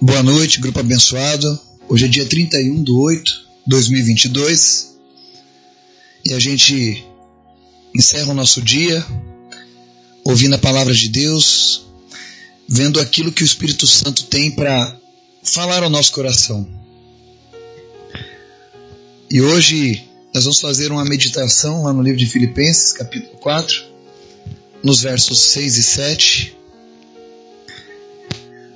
Boa noite, grupo abençoado. Hoje é dia 31 de 8 de 2022 e a gente encerra o nosso dia ouvindo a palavra de Deus, vendo aquilo que o Espírito Santo tem para falar ao nosso coração. E hoje nós vamos fazer uma meditação lá no livro de Filipenses, capítulo 4, nos versos 6 e 7.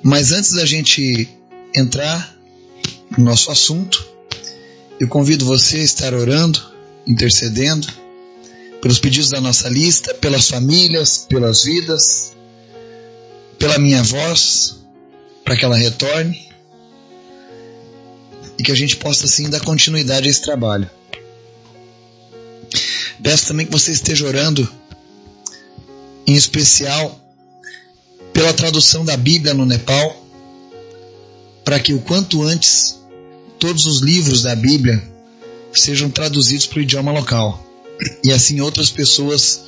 Mas antes da gente entrar no nosso assunto, eu convido você a estar orando, intercedendo pelos pedidos da nossa lista, pelas famílias, pelas vidas, pela minha voz, para que ela retorne e que a gente possa assim dar continuidade a esse trabalho. Peço também que você esteja orando, em especial pela tradução da Bíblia no Nepal, para que o quanto antes todos os livros da Bíblia sejam traduzidos para o idioma local e assim outras pessoas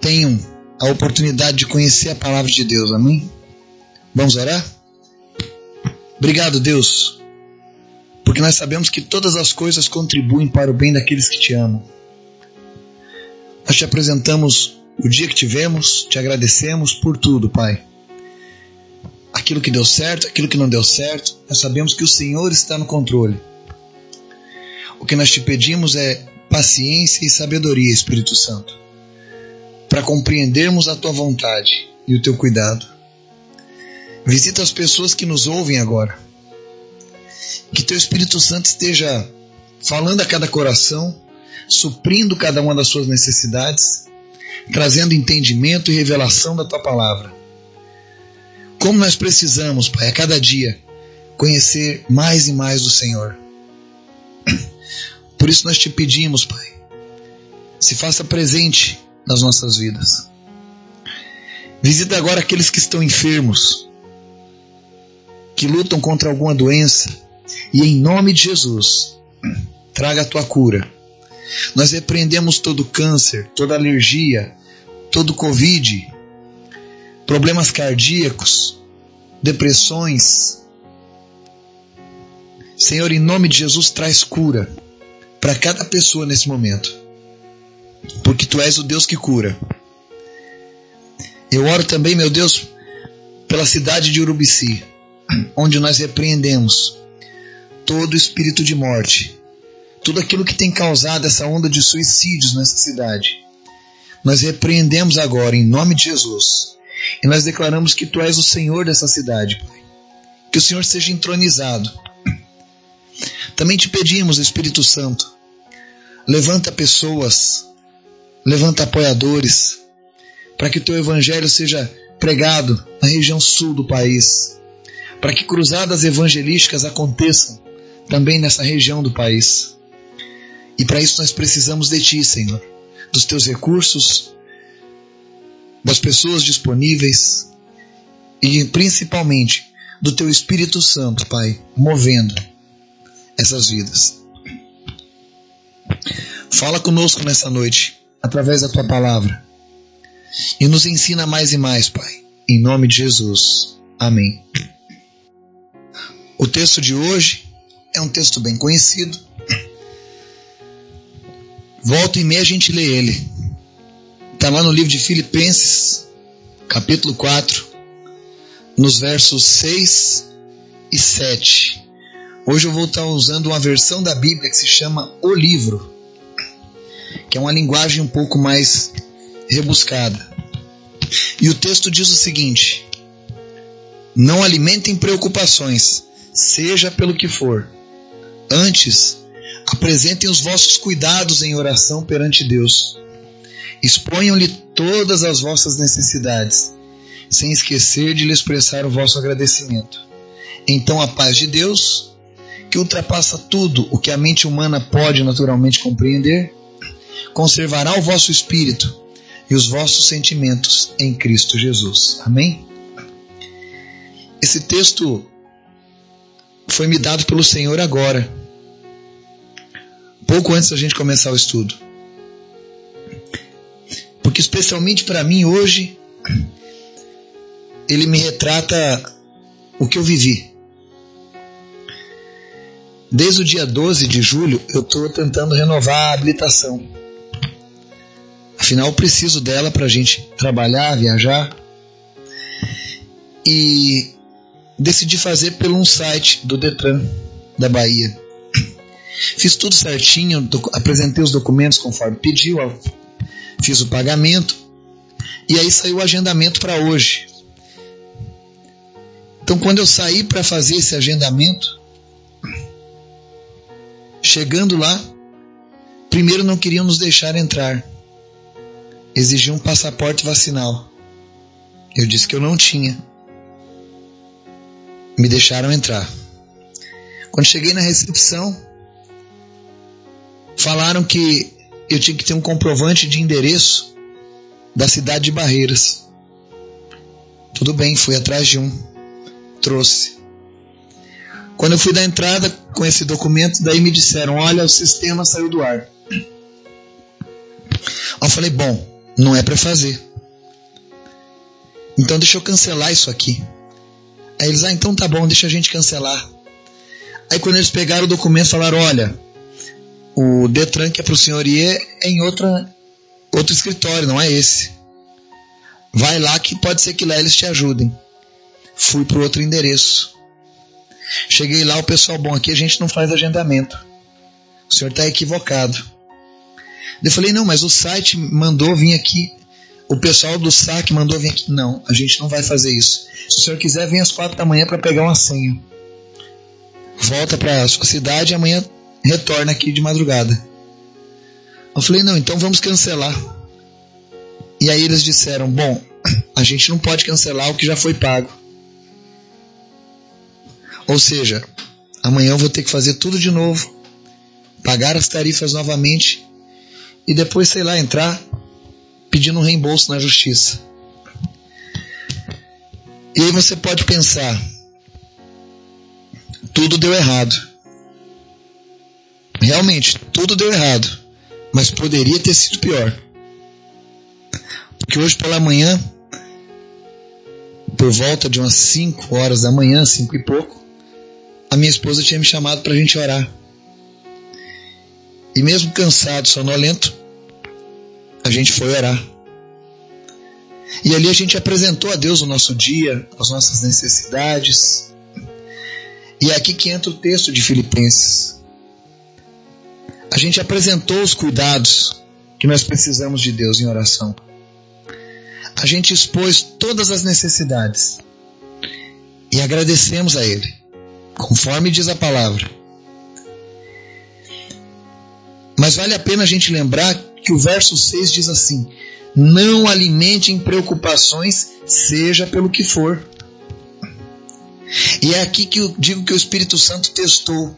tenham a oportunidade de conhecer a palavra de Deus. Amém? Vamos orar? Obrigado, Deus, porque nós sabemos que todas as coisas contribuem para o bem daqueles que te amam. Nós te apresentamos o dia que tivemos, te agradecemos por tudo, Pai. Aquilo que deu certo, aquilo que não deu certo, nós sabemos que o Senhor está no controle. O que nós te pedimos é paciência e sabedoria, Espírito Santo, para compreendermos a tua vontade e o teu cuidado. Visita as pessoas que nos ouvem agora. Que teu Espírito Santo esteja falando a cada coração, suprindo cada uma das suas necessidades trazendo entendimento e revelação da tua palavra. Como nós precisamos, Pai, a cada dia conhecer mais e mais do Senhor. Por isso nós te pedimos, Pai, se faça presente nas nossas vidas. Visita agora aqueles que estão enfermos, que lutam contra alguma doença, e em nome de Jesus, traga a tua cura nós repreendemos todo câncer, toda alergia, todo Covid, problemas cardíacos, depressões. Senhor, em nome de Jesus, traz cura para cada pessoa nesse momento, porque Tu és o Deus que cura. Eu oro também, meu Deus, pela cidade de Urubici, onde nós repreendemos todo espírito de morte, tudo aquilo que tem causado essa onda de suicídios nessa cidade. Nós repreendemos agora em nome de Jesus e nós declaramos que Tu és o Senhor dessa cidade, Pai. Que o Senhor seja entronizado. Também te pedimos, Espírito Santo, levanta pessoas, levanta apoiadores, para que o Teu Evangelho seja pregado na região sul do país, para que cruzadas evangelísticas aconteçam também nessa região do país. E para isso nós precisamos de Ti, Senhor, dos Teus recursos, das pessoas disponíveis e principalmente do Teu Espírito Santo, Pai, movendo essas vidas. Fala conosco nessa noite, através da Tua palavra, e nos ensina mais e mais, Pai, em nome de Jesus. Amém. O texto de hoje é um texto bem conhecido Volta e meia a gente lê ele. Está lá no livro de Filipenses, capítulo 4, nos versos 6 e 7. Hoje eu vou estar usando uma versão da Bíblia que se chama O Livro, que é uma linguagem um pouco mais rebuscada. E o texto diz o seguinte: Não alimentem preocupações, seja pelo que for. Antes, Apresentem os vossos cuidados em oração perante Deus. Exponham-lhe todas as vossas necessidades, sem esquecer de lhe expressar o vosso agradecimento. Então a paz de Deus, que ultrapassa tudo o que a mente humana pode naturalmente compreender, conservará o vosso espírito e os vossos sentimentos em Cristo Jesus. Amém? Esse texto foi me dado pelo Senhor agora pouco antes da gente começar o estudo. Porque, especialmente para mim, hoje, ele me retrata o que eu vivi. Desde o dia 12 de julho, eu estou tentando renovar a habilitação. Afinal, eu preciso dela para a gente trabalhar, viajar. E decidi fazer pelo um site do Detran da Bahia. Fiz tudo certinho, apresentei os documentos conforme pediu, fiz o pagamento e aí saiu o agendamento para hoje. Então, quando eu saí para fazer esse agendamento, chegando lá, primeiro não queriam nos deixar entrar, exigiam um passaporte vacinal. Eu disse que eu não tinha. Me deixaram entrar. Quando cheguei na recepção, falaram que eu tinha que ter um comprovante de endereço da cidade de Barreiras. Tudo bem, fui atrás de um. Trouxe. Quando eu fui dar entrada com esse documento, daí me disseram: Olha, o sistema saiu do ar. Eu falei: Bom, não é para fazer. Então deixa eu cancelar isso aqui. Aí eles: Ah, então tá bom, deixa a gente cancelar. Aí quando eles pegaram o documento, falaram: Olha, o Detran que é para o senhor ir é em outra, outro escritório, não é esse. Vai lá que pode ser que lá eles te ajudem. Fui para outro endereço. Cheguei lá, o pessoal, bom, aqui a gente não faz agendamento. O senhor está equivocado. Eu falei, não, mas o site mandou vir aqui. O pessoal do SAC mandou vir aqui. Não, a gente não vai fazer isso. Se o senhor quiser, vem às quatro da manhã para pegar uma senha. Volta para a sua cidade e amanhã retorna aqui de madrugada. Eu falei, não, então vamos cancelar. E aí eles disseram, bom, a gente não pode cancelar o que já foi pago. Ou seja, amanhã eu vou ter que fazer tudo de novo, pagar as tarifas novamente e depois, sei lá, entrar pedindo um reembolso na justiça. E aí você pode pensar, tudo deu errado. Realmente, tudo deu errado, mas poderia ter sido pior. Porque hoje pela manhã, por volta de umas 5 horas da manhã, 5 e pouco, a minha esposa tinha me chamado para a gente orar. E mesmo cansado, sonolento, a gente foi orar. E ali a gente apresentou a Deus o nosso dia, as nossas necessidades. E é aqui que entra o texto de Filipenses. A gente apresentou os cuidados que nós precisamos de Deus em oração. A gente expôs todas as necessidades e agradecemos a Ele conforme diz a palavra. Mas vale a pena a gente lembrar que o verso 6 diz assim: Não alimentem preocupações, seja pelo que for. E é aqui que eu digo que o Espírito Santo testou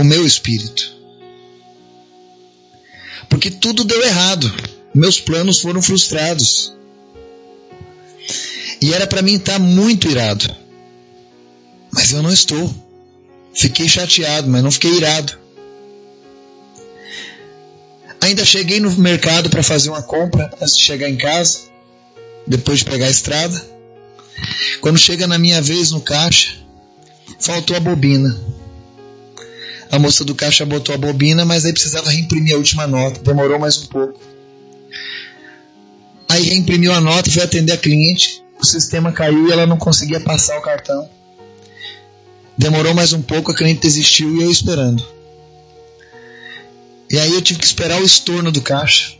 o meu espírito. Porque tudo deu errado. Meus planos foram frustrados. E era para mim estar muito irado. Mas eu não estou. Fiquei chateado, mas não fiquei irado. Ainda cheguei no mercado para fazer uma compra antes de chegar em casa, depois de pegar a estrada. Quando chega na minha vez no caixa, faltou a bobina. A moça do caixa botou a bobina, mas aí precisava reimprimir a última nota. Demorou mais um pouco. Aí reimprimiu a nota, foi atender a cliente. O sistema caiu e ela não conseguia passar o cartão. Demorou mais um pouco, a cliente desistiu e eu esperando. E aí eu tive que esperar o estorno do caixa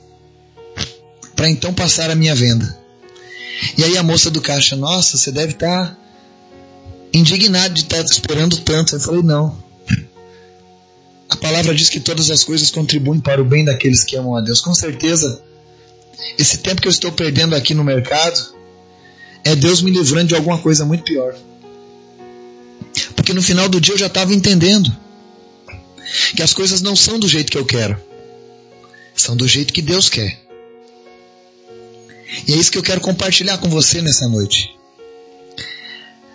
para então passar a minha venda. E aí a moça do caixa, nossa, você deve estar tá indignado de estar tá esperando tanto. Eu falei, não. A palavra diz que todas as coisas contribuem para o bem daqueles que amam a Deus. Com certeza, esse tempo que eu estou perdendo aqui no mercado é Deus me livrando de alguma coisa muito pior. Porque no final do dia eu já estava entendendo que as coisas não são do jeito que eu quero, são do jeito que Deus quer. E é isso que eu quero compartilhar com você nessa noite.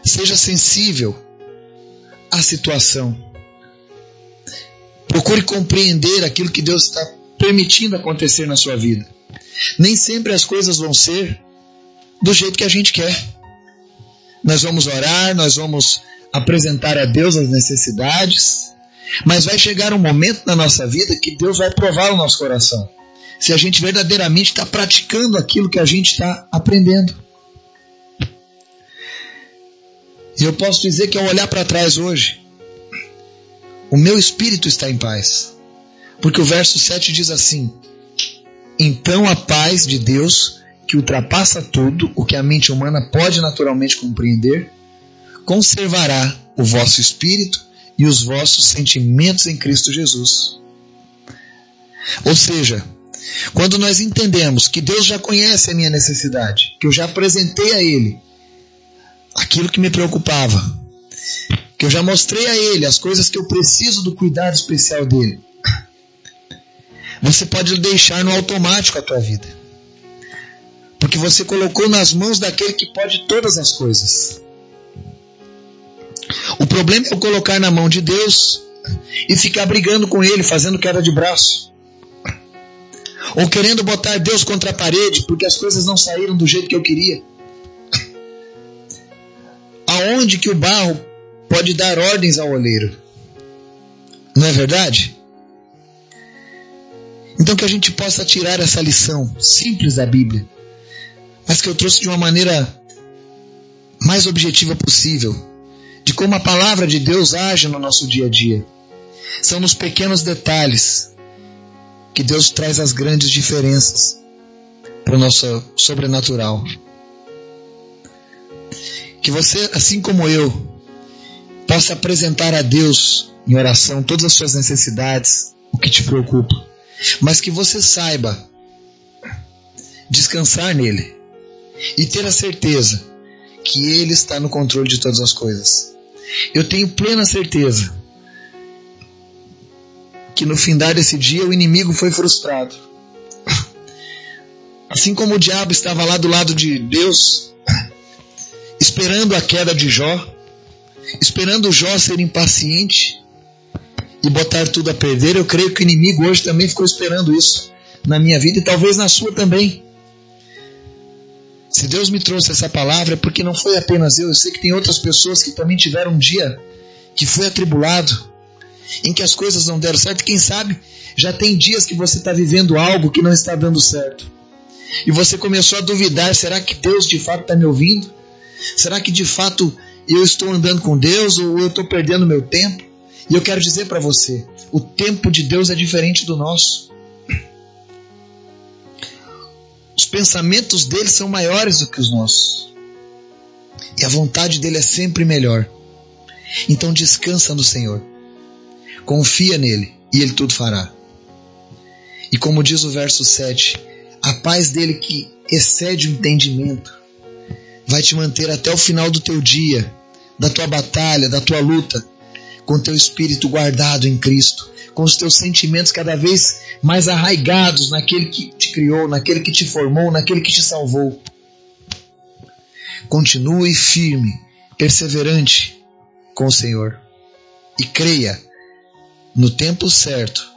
Seja sensível à situação. Procure compreender aquilo que Deus está permitindo acontecer na sua vida. Nem sempre as coisas vão ser do jeito que a gente quer. nós vamos orar, nós vamos apresentar a Deus as necessidades, mas vai chegar um momento na nossa vida que Deus vai provar o nosso coração. Se a gente verdadeiramente está praticando aquilo que a gente está aprendendo. E eu posso dizer que ao olhar para trás hoje, o meu espírito está em paz. Porque o verso 7 diz assim: Então a paz de Deus, que ultrapassa tudo o que a mente humana pode naturalmente compreender, conservará o vosso espírito e os vossos sentimentos em Cristo Jesus. Ou seja, quando nós entendemos que Deus já conhece a minha necessidade, que eu já apresentei a Ele aquilo que me preocupava, que eu já mostrei a Ele as coisas que eu preciso do cuidado especial dele, você pode deixar no automático a tua vida. Porque você colocou nas mãos daquele que pode todas as coisas. O problema é eu colocar na mão de Deus e ficar brigando com ele, fazendo queda de braço. Ou querendo botar Deus contra a parede porque as coisas não saíram do jeito que eu queria. Aonde que o barro pode dar ordens ao oleiro? Não é verdade? Então que a gente possa tirar essa lição simples da Bíblia, mas que eu trouxe de uma maneira mais objetiva possível, de como a palavra de Deus age no nosso dia a dia. São nos pequenos detalhes que Deus traz as grandes diferenças para o nosso sobrenatural. Que você, assim como eu, possa apresentar a Deus em oração todas as suas necessidades, o que te preocupa mas que você saiba descansar nele e ter a certeza que ele está no controle de todas as coisas. Eu tenho plena certeza que no findar desse dia o inimigo foi frustrado. Assim como o diabo estava lá do lado de Deus, esperando a queda de Jó, esperando Jó ser impaciente, e botar tudo a perder, eu creio que o inimigo hoje também ficou esperando isso na minha vida e talvez na sua também. Se Deus me trouxe essa palavra é porque não foi apenas eu, eu sei que tem outras pessoas que também tiveram um dia que foi atribulado, em que as coisas não deram certo. Quem sabe já tem dias que você está vivendo algo que não está dando certo. E você começou a duvidar: será que Deus de fato está me ouvindo? Será que de fato eu estou andando com Deus ou eu estou perdendo meu tempo? E eu quero dizer para você: o tempo de Deus é diferente do nosso. Os pensamentos dele são maiores do que os nossos. E a vontade dele é sempre melhor. Então descansa no Senhor. Confia nele e ele tudo fará. E como diz o verso 7, a paz dele que excede o entendimento vai te manter até o final do teu dia, da tua batalha, da tua luta com teu espírito guardado em Cristo, com os teus sentimentos cada vez mais arraigados naquele que te criou, naquele que te formou, naquele que te salvou. Continue firme, perseverante com o Senhor e creia, no tempo certo,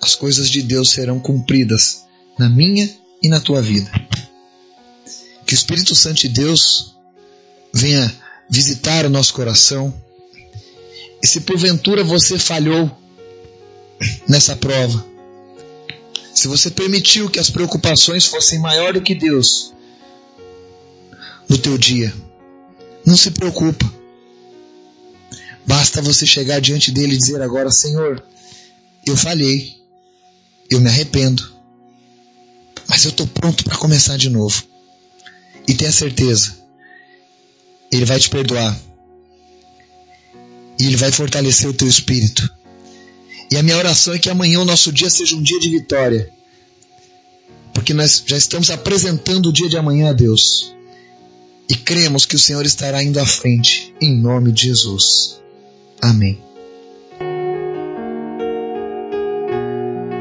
as coisas de Deus serão cumpridas na minha e na tua vida. Que o Espírito Santo de Deus venha visitar o nosso coração e se porventura você falhou nessa prova, se você permitiu que as preocupações fossem maior do que Deus no teu dia, não se preocupa. Basta você chegar diante dele e dizer agora, Senhor, eu falhei, eu me arrependo, mas eu estou pronto para começar de novo. E tenha certeza, Ele vai te perdoar e Ele vai fortalecer o teu espírito. E a minha oração é que amanhã o nosso dia seja um dia de vitória, porque nós já estamos apresentando o dia de amanhã a Deus e cremos que o Senhor estará indo à frente, em nome de Jesus. Amém.